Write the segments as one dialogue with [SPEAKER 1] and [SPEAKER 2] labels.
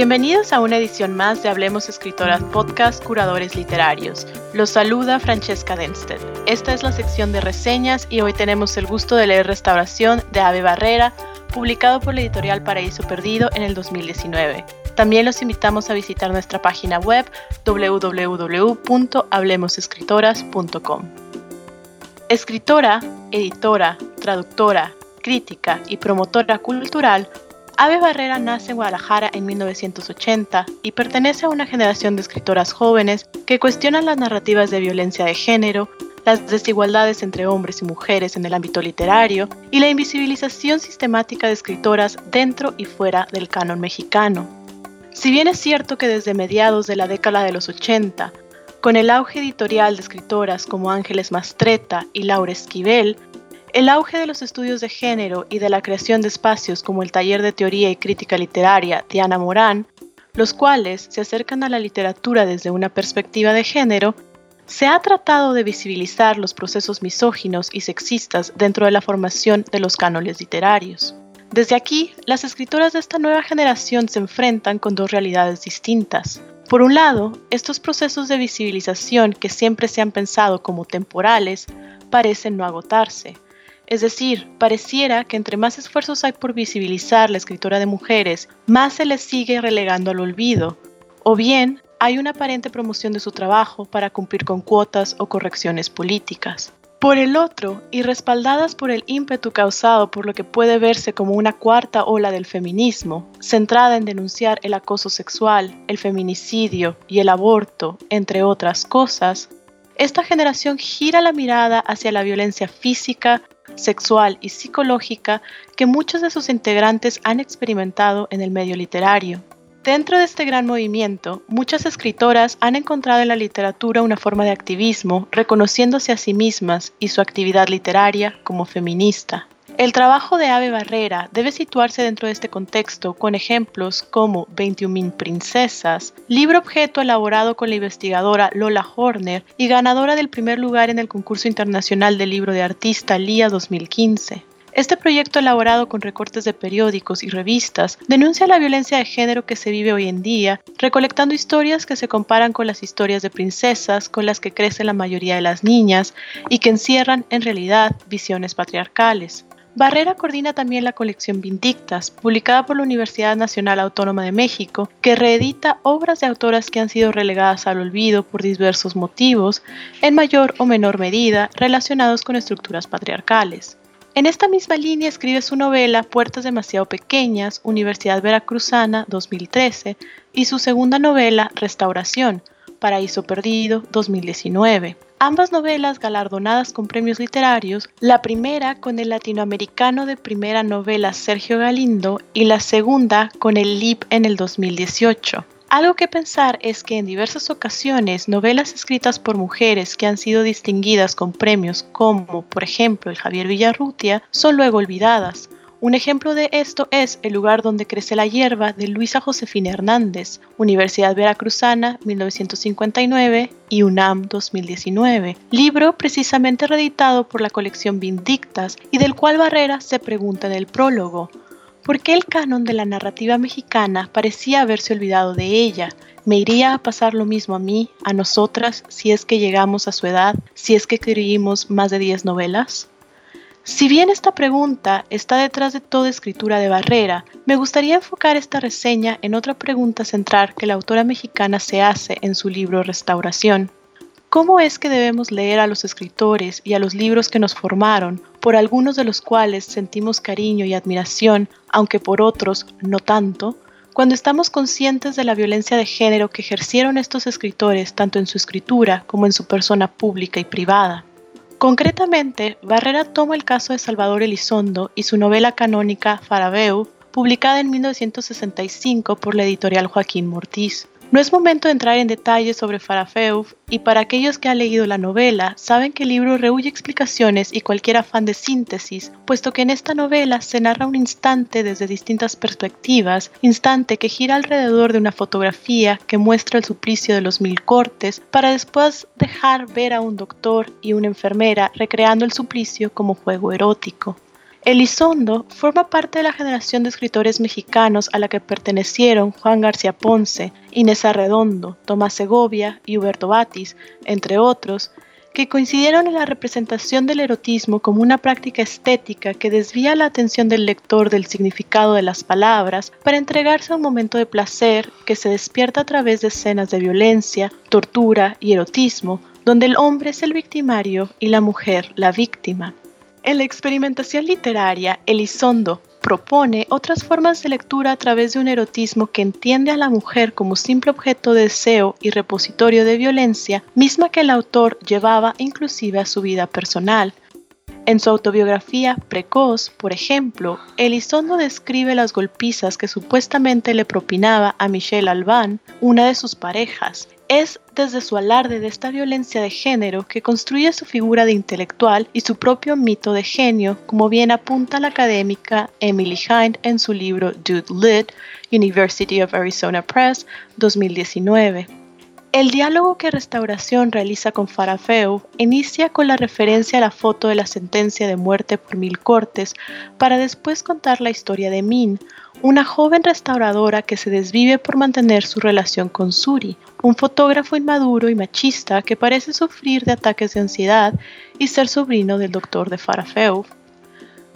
[SPEAKER 1] Bienvenidos a una edición más de Hablemos Escritoras Podcast Curadores Literarios. Los saluda Francesca Denstedt. Esta es la sección de reseñas y hoy tenemos el gusto de leer Restauración de Ave Barrera, publicado por la editorial Paraíso Perdido en el 2019. También los invitamos a visitar nuestra página web www.hablemosescritoras.com. Escritora, editora, traductora, crítica y promotora cultural, Ave Barrera nace en Guadalajara en 1980 y pertenece a una generación de escritoras jóvenes que cuestionan las narrativas de violencia de género, las desigualdades entre hombres y mujeres en el ámbito literario y la invisibilización sistemática de escritoras dentro y fuera del canon mexicano. Si bien es cierto que desde mediados de la década de los 80, con el auge editorial de escritoras como Ángeles Mastreta y Laura Esquivel, el auge de los estudios de género y de la creación de espacios como el Taller de Teoría y Crítica Literaria Diana Morán, los cuales se acercan a la literatura desde una perspectiva de género, se ha tratado de visibilizar los procesos misóginos y sexistas dentro de la formación de los cánones literarios. Desde aquí, las escritoras de esta nueva generación se enfrentan con dos realidades distintas. Por un lado, estos procesos de visibilización que siempre se han pensado como temporales parecen no agotarse, es decir, pareciera que entre más esfuerzos hay por visibilizar la escritura de mujeres, más se les sigue relegando al olvido, o bien hay una aparente promoción de su trabajo para cumplir con cuotas o correcciones políticas. Por el otro, y respaldadas por el ímpetu causado por lo que puede verse como una cuarta ola del feminismo, centrada en denunciar el acoso sexual, el feminicidio y el aborto, entre otras cosas, esta generación gira la mirada hacia la violencia física, sexual y psicológica que muchos de sus integrantes han experimentado en el medio literario. Dentro de este gran movimiento, muchas escritoras han encontrado en la literatura una forma de activismo, reconociéndose a sí mismas y su actividad literaria como feminista. El trabajo de Ave Barrera debe situarse dentro de este contexto con ejemplos como 21.000 princesas, libro objeto elaborado con la investigadora Lola Horner y ganadora del primer lugar en el concurso internacional del libro de artista LIA 2015. Este proyecto elaborado con recortes de periódicos y revistas denuncia la violencia de género que se vive hoy en día, recolectando historias que se comparan con las historias de princesas con las que crecen la mayoría de las niñas y que encierran en realidad visiones patriarcales. Barrera coordina también la colección Vindictas, publicada por la Universidad Nacional Autónoma de México, que reedita obras de autoras que han sido relegadas al olvido por diversos motivos, en mayor o menor medida relacionados con estructuras patriarcales. En esta misma línea escribe su novela Puertas demasiado pequeñas, Universidad Veracruzana, 2013, y su segunda novela Restauración, Paraíso Perdido, 2019 ambas novelas galardonadas con premios literarios, la primera con el latinoamericano de primera novela Sergio Galindo y la segunda con el LIP en el 2018. Algo que pensar es que en diversas ocasiones novelas escritas por mujeres que han sido distinguidas con premios como por ejemplo el Javier Villarrutia son luego olvidadas, un ejemplo de esto es El lugar donde crece la hierba de Luisa Josefina Hernández, Universidad Veracruzana 1959 y UNAM 2019, libro precisamente reeditado por la colección Vindictas y del cual Barrera se pregunta en el prólogo, ¿por qué el canon de la narrativa mexicana parecía haberse olvidado de ella? ¿Me iría a pasar lo mismo a mí, a nosotras, si es que llegamos a su edad, si es que escribimos más de 10 novelas? Si bien esta pregunta está detrás de toda escritura de Barrera, me gustaría enfocar esta reseña en otra pregunta central que la autora mexicana se hace en su libro Restauración. ¿Cómo es que debemos leer a los escritores y a los libros que nos formaron, por algunos de los cuales sentimos cariño y admiración, aunque por otros no tanto, cuando estamos conscientes de la violencia de género que ejercieron estos escritores tanto en su escritura como en su persona pública y privada? Concretamente, Barrera toma el caso de Salvador Elizondo y su novela canónica Farabeu, publicada en 1965 por la editorial Joaquín Mortiz. No es momento de entrar en detalles sobre Farafeuf y para aquellos que han leído la novela saben que el libro rehuye explicaciones y cualquier afán de síntesis, puesto que en esta novela se narra un instante desde distintas perspectivas, instante que gira alrededor de una fotografía que muestra el suplicio de los mil cortes para después dejar ver a un doctor y una enfermera recreando el suplicio como juego erótico. Elizondo forma parte de la generación de escritores mexicanos a la que pertenecieron Juan García Ponce, Inés Arredondo, Tomás Segovia y Huberto Batis, entre otros, que coincidieron en la representación del erotismo como una práctica estética que desvía la atención del lector del significado de las palabras para entregarse a un momento de placer que se despierta a través de escenas de violencia, tortura y erotismo, donde el hombre es el victimario y la mujer la víctima. En la experimentación literaria, Elizondo propone otras formas de lectura a través de un erotismo que entiende a la mujer como simple objeto de deseo y repositorio de violencia, misma que el autor llevaba inclusive a su vida personal. En su autobiografía Precoz, por ejemplo, Elizondo describe las golpizas que supuestamente le propinaba a Michelle Albán, una de sus parejas, es desde su alarde de esta violencia de género que construye su figura de intelectual y su propio mito de genio, como bien apunta la académica Emily Hind en su libro Dude Lit, University of Arizona Press, 2019. El diálogo que Restauración realiza con Farafeu inicia con la referencia a la foto de la sentencia de muerte por mil cortes para después contar la historia de Min, una joven restauradora que se desvive por mantener su relación con Suri, un fotógrafo inmaduro y machista que parece sufrir de ataques de ansiedad y ser sobrino del doctor de Farafeu.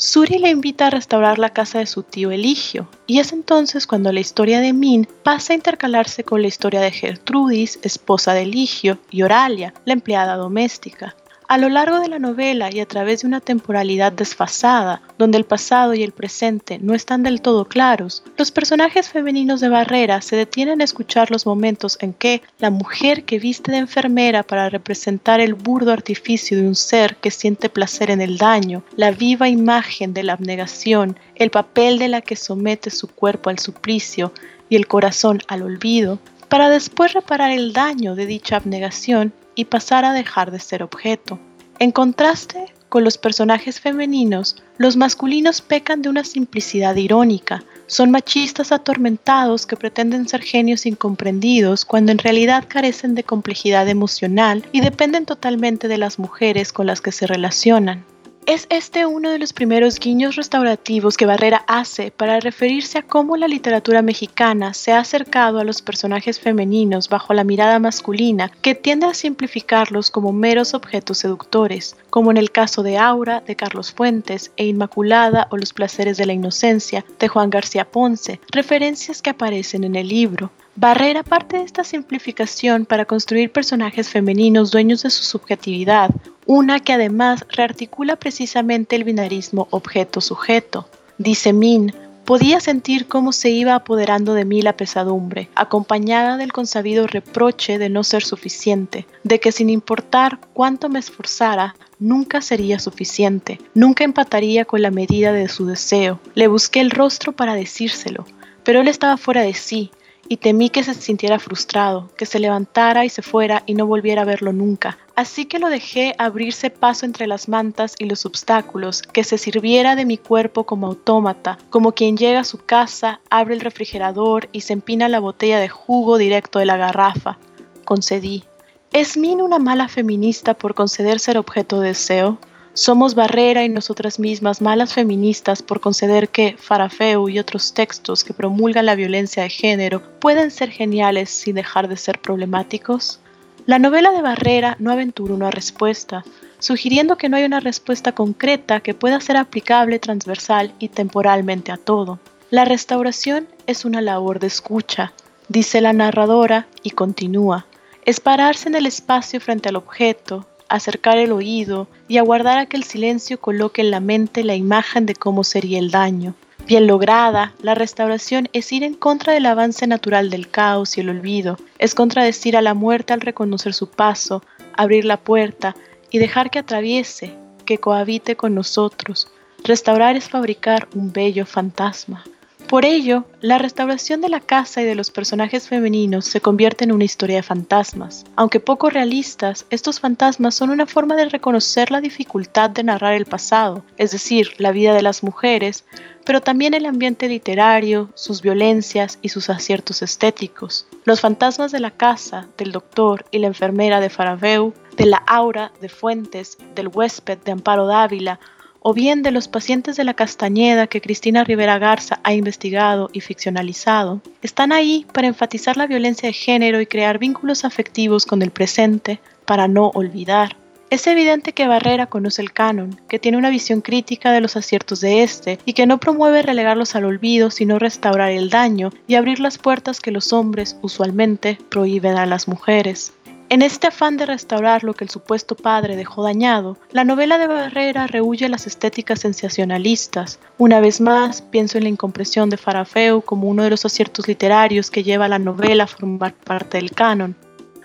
[SPEAKER 1] Suri le invita a restaurar la casa de su tío Eligio, y es entonces cuando la historia de Min pasa a intercalarse con la historia de Gertrudis, esposa de Eligio, y Oralia, la empleada doméstica. A lo largo de la novela y a través de una temporalidad desfasada, donde el pasado y el presente no están del todo claros, los personajes femeninos de Barrera se detienen a escuchar los momentos en que la mujer que viste de enfermera para representar el burdo artificio de un ser que siente placer en el daño, la viva imagen de la abnegación, el papel de la que somete su cuerpo al suplicio y el corazón al olvido, para después reparar el daño de dicha abnegación y pasar a dejar de ser objeto. En contraste con los personajes femeninos, los masculinos pecan de una simplicidad irónica, son machistas atormentados que pretenden ser genios incomprendidos cuando en realidad carecen de complejidad emocional y dependen totalmente de las mujeres con las que se relacionan. Es este uno de los primeros guiños restaurativos que Barrera hace para referirse a cómo la literatura mexicana se ha acercado a los personajes femeninos bajo la mirada masculina que tiende a simplificarlos como meros objetos seductores, como en el caso de Aura de Carlos Fuentes e Inmaculada o Los placeres de la inocencia de Juan García Ponce, referencias que aparecen en el libro. Barrera parte de esta simplificación para construir personajes femeninos dueños de su subjetividad, una que además rearticula precisamente el binarismo objeto-sujeto. Dice Min, podía sentir cómo se iba apoderando de mí la pesadumbre, acompañada del consabido reproche de no ser suficiente, de que sin importar cuánto me esforzara, nunca sería suficiente, nunca empataría con la medida de su deseo. Le busqué el rostro para decírselo, pero él estaba fuera de sí, y temí que se sintiera frustrado, que se levantara y se fuera y no volviera a verlo nunca. Así que lo dejé abrirse paso entre las mantas y los obstáculos, que se sirviera de mi cuerpo como autómata, como quien llega a su casa, abre el refrigerador y se empina la botella de jugo directo de la garrafa. Concedí. ¿Es Min una mala feminista por conceder ser objeto de deseo? Somos barrera y nosotras mismas malas feministas por conceder que Farafeu y otros textos que promulgan la violencia de género pueden ser geniales sin dejar de ser problemáticos. La novela de Barrera no aventura una respuesta, sugiriendo que no hay una respuesta concreta que pueda ser aplicable transversal y temporalmente a todo. La restauración es una labor de escucha, dice la narradora y continúa. Es pararse en el espacio frente al objeto, acercar el oído y aguardar a que el silencio coloque en la mente la imagen de cómo sería el daño. Bien lograda, la restauración es ir en contra del avance natural del caos y el olvido, es contradecir a la muerte al reconocer su paso, abrir la puerta y dejar que atraviese, que cohabite con nosotros. Restaurar es fabricar un bello fantasma. Por ello, la restauración de la casa y de los personajes femeninos se convierte en una historia de fantasmas. Aunque poco realistas, estos fantasmas son una forma de reconocer la dificultad de narrar el pasado, es decir, la vida de las mujeres, pero también el ambiente literario, sus violencias y sus aciertos estéticos. Los fantasmas de la casa, del doctor y la enfermera de Farabeu, de la aura de Fuentes, del huésped de Amparo Dávila, o bien de los pacientes de la Castañeda que Cristina Rivera Garza ha investigado y ficcionalizado, están ahí para enfatizar la violencia de género y crear vínculos afectivos con el presente para no olvidar. Es evidente que Barrera conoce el canon, que tiene una visión crítica de los aciertos de este y que no promueve relegarlos al olvido, sino restaurar el daño y abrir las puertas que los hombres usualmente prohíben a las mujeres. En este afán de restaurar lo que el supuesto padre dejó dañado, la novela de Barrera rehuye las estéticas sensacionalistas. Una vez más, pienso en la incompresión de Farafeu como uno de los aciertos literarios que lleva a la novela a formar parte del canon.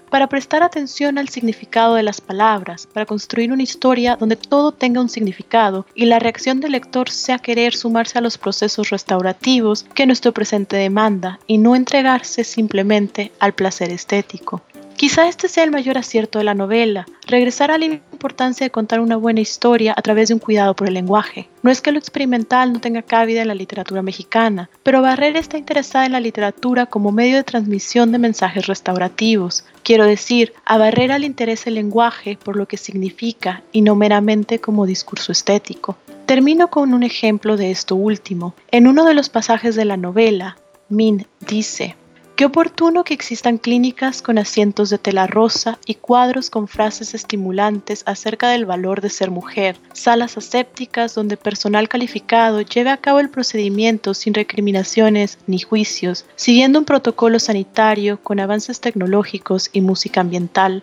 [SPEAKER 1] Para prestar atención al significado de las palabras, para construir una historia donde todo tenga un significado y la reacción del lector sea querer sumarse a los procesos restaurativos que nuestro presente demanda y no entregarse simplemente al placer estético. Quizá este sea el mayor acierto de la novela, regresar a la importancia de contar una buena historia a través de un cuidado por el lenguaje. No es que lo experimental no tenga cabida en la literatura mexicana, pero Barrera está interesada en la literatura como medio de transmisión de mensajes restaurativos. Quiero decir, a Barrera le interesa el lenguaje por lo que significa y no meramente como discurso estético. Termino con un ejemplo de esto último. En uno de los pasajes de la novela, Min dice, Qué oportuno que existan clínicas con asientos de tela rosa y cuadros con frases estimulantes acerca del valor de ser mujer, salas asépticas donde personal calificado lleve a cabo el procedimiento sin recriminaciones ni juicios, siguiendo un protocolo sanitario con avances tecnológicos y música ambiental.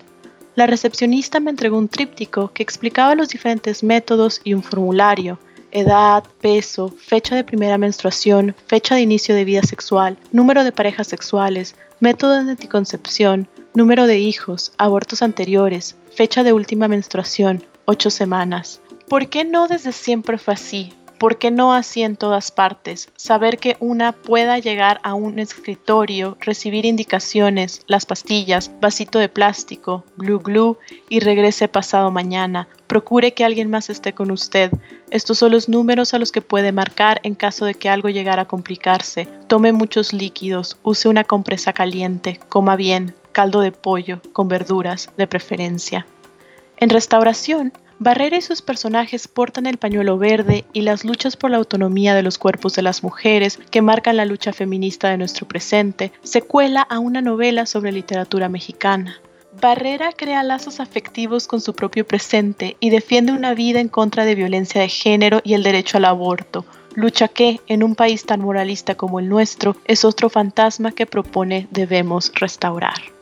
[SPEAKER 1] La recepcionista me entregó un tríptico que explicaba los diferentes métodos y un formulario, edad, peso, fecha de primera menstruación, fecha de inicio de vida sexual, número de parejas sexuales, método de anticoncepción, número de hijos, abortos anteriores, fecha de última menstruación, ocho semanas. ¿Por qué no desde siempre fue así? ¿Por qué no así en todas partes? Saber que una pueda llegar a un escritorio, recibir indicaciones, las pastillas, vasito de plástico, glue glue y regrese pasado mañana. Procure que alguien más esté con usted. Estos son los números a los que puede marcar en caso de que algo llegara a complicarse. Tome muchos líquidos, use una compresa caliente, coma bien, caldo de pollo, con verduras, de preferencia. En restauración, Barrera y sus personajes portan el pañuelo verde y las luchas por la autonomía de los cuerpos de las mujeres que marcan la lucha feminista de nuestro presente se cuela a una novela sobre literatura mexicana. Barrera crea lazos afectivos con su propio presente y defiende una vida en contra de violencia de género y el derecho al aborto, lucha que, en un país tan moralista como el nuestro, es otro fantasma que propone debemos restaurar.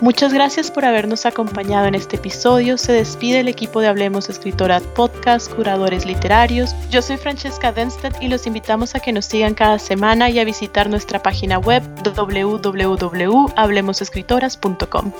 [SPEAKER 1] Muchas gracias por habernos acompañado en este episodio. Se despide el equipo de Hablemos Escritora Podcast, curadores literarios. Yo soy Francesca Denstedt y los invitamos a que nos sigan cada semana y a visitar nuestra página web www.hablemosescritoras.com.